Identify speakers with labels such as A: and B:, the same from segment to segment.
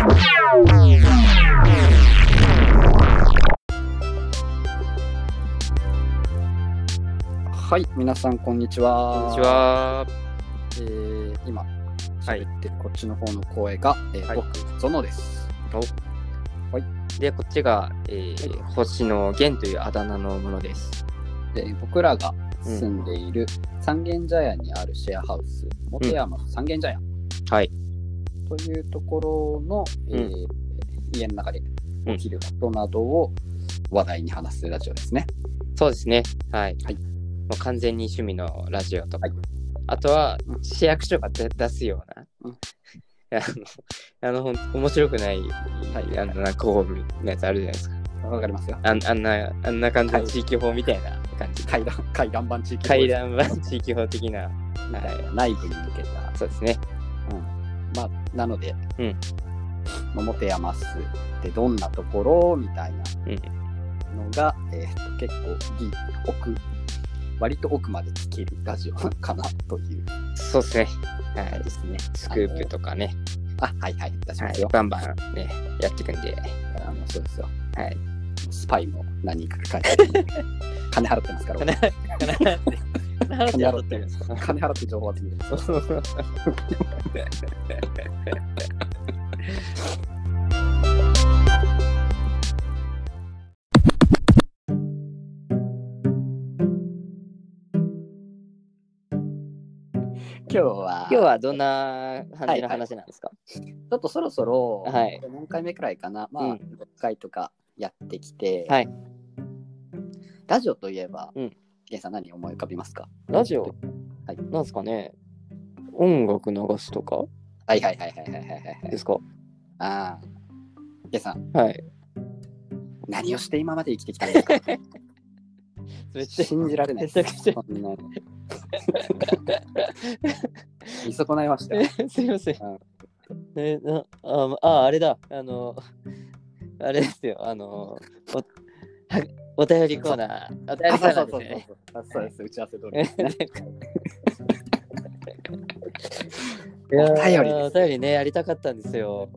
A: はい、皆さんこんにちは。
B: こんにち。は。
A: えー、今
B: はい
A: 喋ってるこっちの方の声が、えー
B: はい
A: 僕ゾノです。
B: で、こっちが、えー、星野源というあだ名のものです。
A: で僕らが住んでいる三軒茶屋にあるシェアハウス、本山の三軒茶屋
B: はい。
A: というところの、えー家の中で起きることなどを話題に話すラジオですね。
B: そうですね。はい。
A: はい
B: もう完全に趣味のラジオとか。
A: はい
B: あとは
A: う、ん
B: 市役所が出出すような。
A: うん
B: あの、あのほん面白くない、
A: はい
B: あの、なんかホームのやつあるじゃないですか。
A: わかりますよ。
B: あんあんな、あんな感じ
A: はい
B: の地域法みたいな感じ。
A: 階段、階段版地域
B: 階段版地域法的な。
A: みたいな内部に向けた。
B: そうですね。
A: まあ、なので、
B: うん
A: まあモテ山スってどんなところみたいな
B: うん。
A: のが、えーと結構ぎ奥割と奥まで聞けるラジオかなという
B: そうですね。はい。
A: ですね。
B: スクープとかね。
A: あはいはい出し
B: はい
A: ますよ。。
B: バンバンね、やっていくんで。
A: あのそうですよ。
B: はい。
A: スパイも何人か書いて 金払ってますから。
B: 金払って、金払ってるんですか
A: 金払って情報を集めてます。今日は
B: 今日はどんな感じの話なんですか、
A: ちょっとそろそろ、
B: はい。
A: 何回目くらいかな、まあ、
B: うん。
A: 6回とかやってきて、
B: はい。
A: ラジオといえば、
B: うん
A: ゲンさん何思い浮かびますか？
B: ラジオ、
A: はい
B: なんですかね音楽流すとか？
A: はいはいはいはいはいはいはい。
B: ですか？
A: ああ。ゲンさん、
B: はい。
A: 何をして今まで生きてきたんですか？
B: めっちゃ、
A: 信じられない
B: めちゃくちゃ
A: そんな。見損ないましたよ。
B: え すいません
A: うん。
B: えなあ、あ、あれだ。あの、あれですよ。あの、お便りコーナー。お便りコーナーですね。
A: あそうです。打ち合わせ通り
B: え
A: ですね。
B: いやー
A: お便りです
B: お便りね、やりたかったんですよ。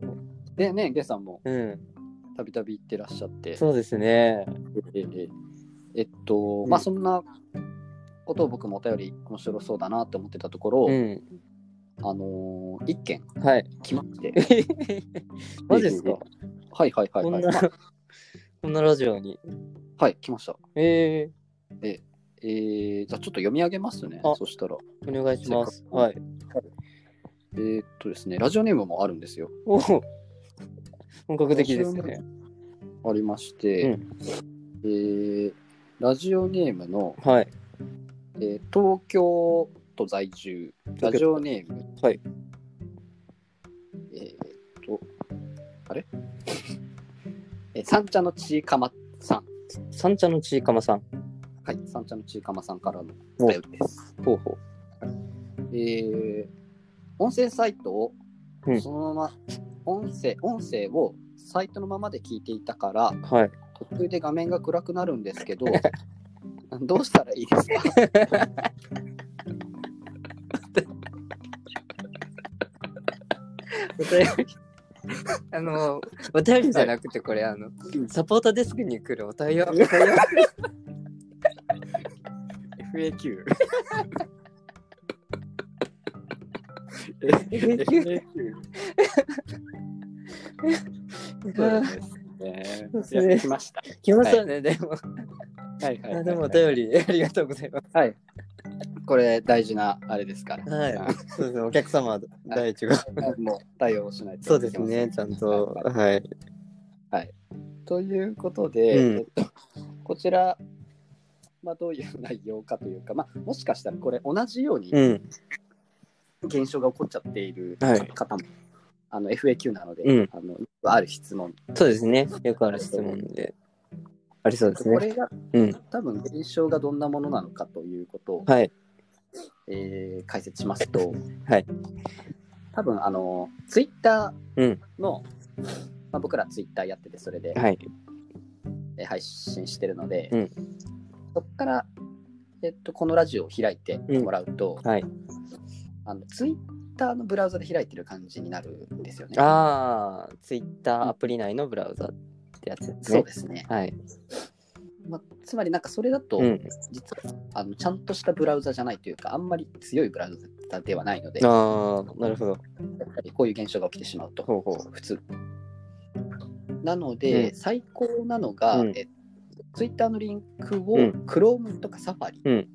A: でね、ゲンさんも
B: うん。
A: たびたび行ってらっしゃって。
B: そうですね。
A: ええええっと、
B: うん
A: まあそんなことを僕もお便り面白そうだなって思ってたところ、
B: うん。
A: あのー一件
B: はい。
A: 来まして。
B: マジですか？
A: はいはいはいはい。
B: こんなラジオに。
A: はい、来ました。
B: え
A: えー、じゃあちょっと読み上げますね
B: あ。
A: そしたら。
B: ー、お願いします。はい。
A: えー、っとですね、ラジオネームもあるんですよ。
B: おお本格的ですね。
A: ありまして、
B: うん
A: えー、ラジオネームの、
B: はい。
A: えー東京都在住、ラジオネーム、
B: はい。
A: えー、っと、あれ？えー三茶のちいかまさん。
B: 三茶のちいかまさん。
A: はい、三茶のちいかまさんからのお便りです。
B: ほうほ
A: えー、音声サイトを
B: うん
A: そのまま、音声、音声をサイトのままで聞いていたから、
B: う。はい。
A: 途中で画面が暗くなるんですけど、どうしたらいいですか？
B: お便り あの、お便りじゃなくて、これ、あの、サポートデスクに来るお便り。お便り
A: ?FAQ。
B: FAQ
A: そうですね。来ました。
B: 来ましたね、でも。
A: はいはいはい、
B: あでも、お便り、ありがとうございます。
A: はい。これ大事なあれですから。
B: はい。そうですね、お客様、第一が。
A: もう対応しないと
B: そうですね、ちゃんと。
A: はい
B: はい。
A: ということで、
B: うん
A: えっと、こちら、まあ、どういう内容かというか、まあ、もしかしたらこれ同じように
B: うん。
A: 現象が起こっちゃっている
B: はい
A: 方も、あの FAQ なので、
B: うん
A: あのある質問、
B: そうですね。よくある質問で。ありそうですね。
A: これが
B: うん。
A: 多分現象がどんなものなのかということを、
B: はい。
A: えー解説しますと、
B: はい。
A: 多分あのツイッタ
B: うん。
A: ーの、まあ、僕らツイッターやっててそれで、
B: はい。
A: えー配信してるので、
B: うん
A: そこから、えっと、このラジオを開いてもらうと、
B: はい。
A: あのツイッ Twitter のブラウザで開いてる感じになるんですよね。
B: ああ、ツイッターアプリ内のブラウザってやつですね。
A: そうですね。
B: はい。
A: まあ、つまりなんかそれだと、
B: うん。
A: 実はあのちゃんとしたブラウザじゃないというか、あんまり強いブラウザではないので、
B: ああ、なるほど。
A: ぱりこういう現象が起きてしまうと、
B: ほうほう。
A: 普通。なので、
B: うん
A: 最高なのが、
B: うん
A: え Twitter のリンクを
B: うん
A: Chrome とか Safari
B: うん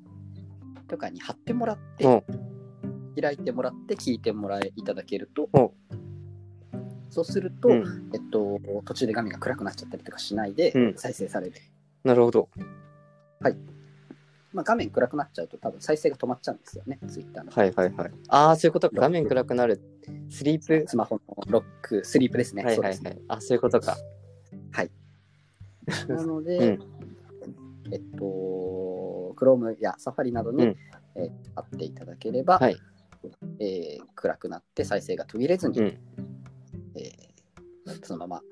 A: とかに貼ってもらって、
B: ほ
A: 開いてもらって聞いてもらえいただけると
B: ほ、
A: そうすると、
B: う。うん。
A: えっと、途中で画面が暗くなっちゃったりとかしないで
B: うん
A: 再生される。
B: なるほど。
A: まあ、画面暗くなっちゃうと多分再生が止まっちゃうんですよね、Twitter の。
B: はいはいはい。ああ、そういうことか。画面暗くなる。スリープ。
A: スマホのロック、スリープですね。
B: はいはい。はい。あ、そういうことか。
A: なので、
B: うん
A: えっと、Chrome や Safari などに、
B: うん
A: えー貼っていただければ、
B: はい。
A: えー暗くなって再生が途切れずに、
B: うん
A: えーそのまま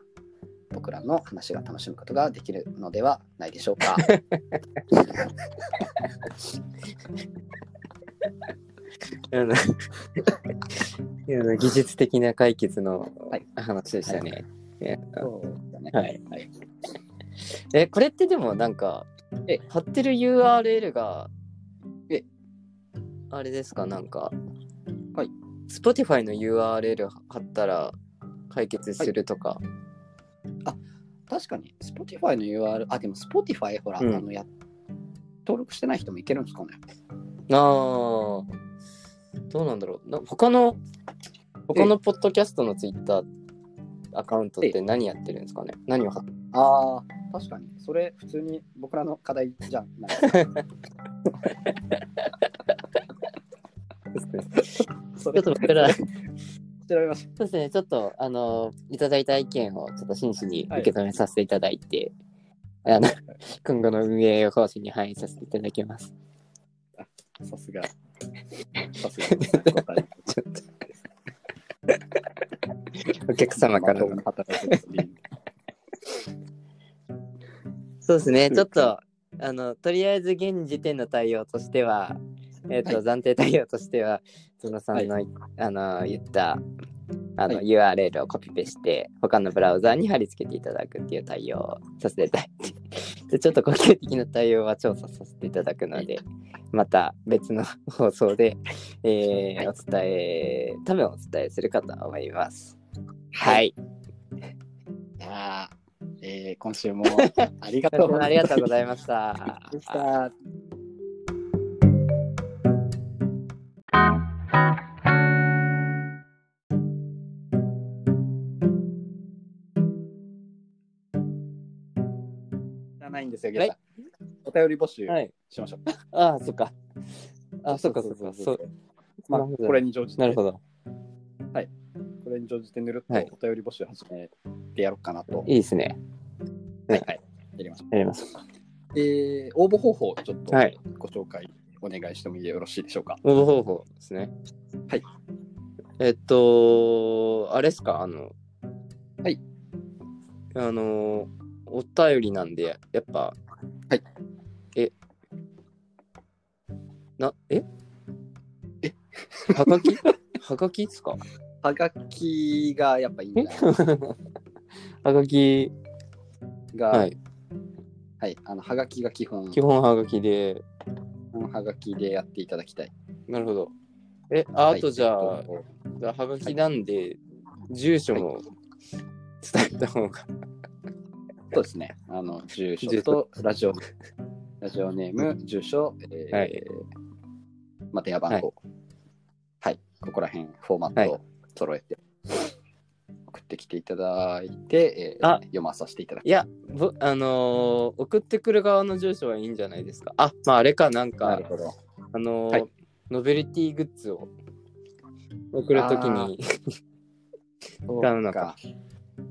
A: 僕らの話が楽しむことができるのではないでしょうか。
B: あの技術的な解決の
A: はい
B: 話でしたね。いや
A: そうだね。
B: はい
A: はい。
B: え、これってでもなんか
A: え、
B: 貼ってる URL が、
A: え、
B: あれですか、なんか、
A: はい。
B: Spotify の URL 貼ったら解決するとか。
A: 確かに、Spotify の URL、あ、でも Spotify、ほら、
B: うん
A: あのや登録してない人もいけるんですかね？
B: ああ、どうなんだろう。な他の、他のポッドキャストの Twitter アカウントって何やってるんですかね？何を貼っ
A: ああ、確かに。それ、普通に僕らの課題じゃない ですか。そ
B: ちょっと僕ら、
A: まし
B: そうですね、ちょっと、あの、いただいた意見をちょっと真摯に受け止めさせていただいて、あの、今後の運営方針に反映させていただきます。
A: た。さすが。さすが。答え
B: ちょっと。お客様からの
A: 働いてる理由
B: そうですね、ちょっと、あの、とりあえず現時点の対応としては、えっ、と、
A: はい
B: 暫定対応としては、そのさんの、
A: は
B: あの、言った、あの、
A: は
B: URL をコピペして、他のブラウザーに貼り付けていただくっていう対応をさせていただいて、でちょっと呼吸的な対応は調査させていただくので、また別の放送で、えー
A: はい。
B: お伝え、多分お伝えするかと思います。はい。
A: い。やーえー 今週もありがとう。
B: ありがとうございました。
A: んですよ、ゲストお便り募集
B: はい。
A: しましょう。
B: ああ、そっか。あ、そっかそっか。そう。
A: まあ、これに乗じて、
B: なるほど。
A: これに乗じてぬるっと
B: はい
A: お便り募集始めてやろうかなと。
B: いいですね。
A: はい、はい。やりましょ
B: やります。
A: う。えー、応募方法をちょっと
B: はい
A: ご紹介お願いしてもよろしいでしょうか？
B: 応募方法ですね。
A: はい。
B: えっと、あれですか、あの、
A: はい。
B: あの、お便りなんで、やっぱ、
A: はい。
B: え、な、え？
A: え？
B: はがき？はがきですか？
A: はがきがやっぱいいんじゃない？
B: はがき、
A: が、
B: は
A: はい、
B: い。
A: あの、はがきが基本、
B: 基本はがきで、
A: はがきでやっていただきたい。
B: なるほど。え、あとじゃあ、
A: えっと
B: じゃあはがきなんで、住所も伝えた方が、
A: そうですね。あの、住所
B: 住
A: とラジオ、ラジオネーム、住所、えー
B: はい。
A: まあ、電話番号。はい、ここら辺、フォーマットを揃えて、送ってきていただいて、えー
B: あ。
A: 読まさせていただき
B: いや、ぼあのー送ってくる側の住所はいいんじゃないですか。あ、まああれか、なんか
A: なる、ほど。
B: あのー
A: はい。
B: ノベルティグッズを送るときに、使うのか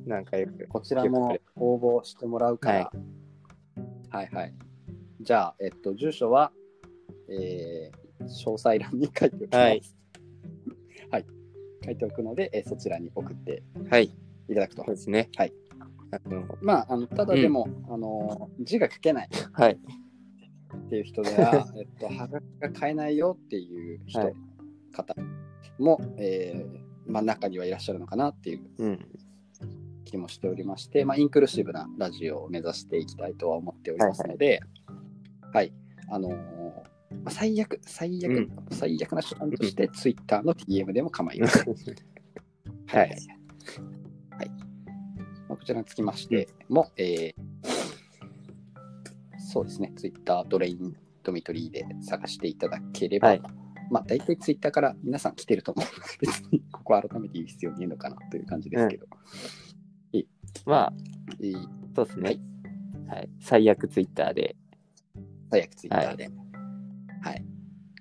B: なんかよく。
A: こちらも応募してもらうから。はい、はい、じゃあ、えっと、住所は、えー詳細欄に書いておきます。
B: はい。
A: はい。書いておくので、えーそちらに送って
B: はい、
A: いただくと
B: そう。ですね。
A: はい。
B: あの
A: まあ、あのただでも、あの、字が書けない
B: はい。
A: っていう人では、えっと、はがきが買えないよっていう人、
B: はい
A: 方も、えーまあ、中にはいらっしゃるのかなっていう
B: うん。
A: 気もしておりまして、まあ、インクルーシブなラジオを目指していきたいとは思っておりますので、はい、あのーまあ、最悪、最悪、
B: うん。
A: 最悪な手段として、ツイッターの DM でも構いません。
B: はい。
A: はい。まあ、こちらにつきましても、えーそうですね、ツイッタードレインドミトリーで探していただければ、
B: はい。
A: まあ、大体ツイッターから皆さん来てると思うので、別にここ改めて言う必要ねえのかなという感じですけど、
B: まあ、
A: いい
B: そうですね
A: はい。
B: はい。最悪ツイッターで。
A: 最悪ツイッターで。はい。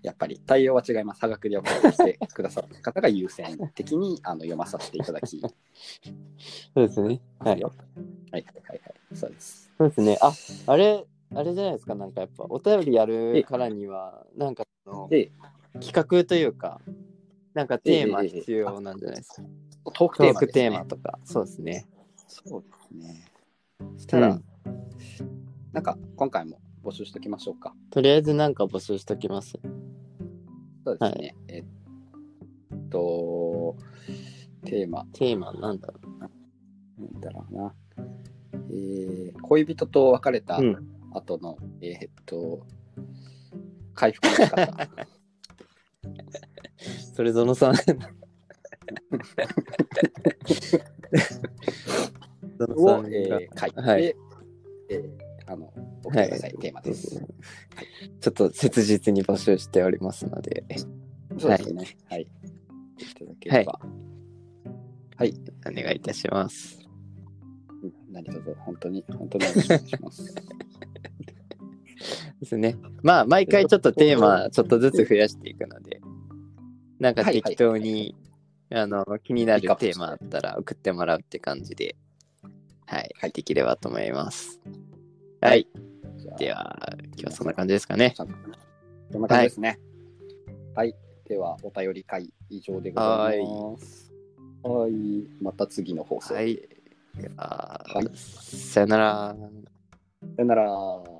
A: やっぱり対応は違います。差額で送ってきてくださった方が優先的に あの読まさせていただき
B: そうですね。はい。
A: よ。はいはいはいはい。そうです。
B: そうですね。あ、あれ、あれじゃないですか。なんかやっぱお便りやるからには、なんかその
A: で、
B: 企画というか、なんかテーマ必要なんじゃないですか。
A: トーク。テーマ
B: とか。そうですね。
A: そうですね。そしたら、
B: うん
A: なんか今回も募集しておきましょうか。
B: とりあえずなんか募集しときます。
A: そうですね。えっと、テーマ、
B: テーマなんだろ
A: なんだろうな。えー恋人と別れた
B: う。うん。
A: 後の、えーっと、回復の仕方。
B: それぞのさん。
A: をえー書いて、
B: はい
A: えーあの、送ってください、テーマです。
B: ちょっと切実に募集しておりますので、
A: そうですね。はい。いただければ。はい。
B: お願いいたします。
A: うん何卒、本当に、本当にお願いします。
B: ですね。まあ、毎回ちょっとテーマ、ちょっとずつ増やしていくので、なんか
A: はいはい
B: 適当に、あの、気になるテーマあったら送ってもらうって感じで、はい、
A: はい
B: できればと思います。
A: は
B: はいでは、今日はそんな感じですかね。
A: ちゃんな感じですね。はい。では、お便り会以上でございます。はい。また次の放送で。
B: はい
A: はい
B: さよなら。
A: さよなら。